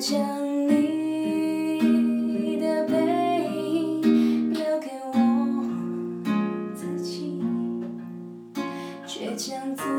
将你的背影留给我自己，倔强。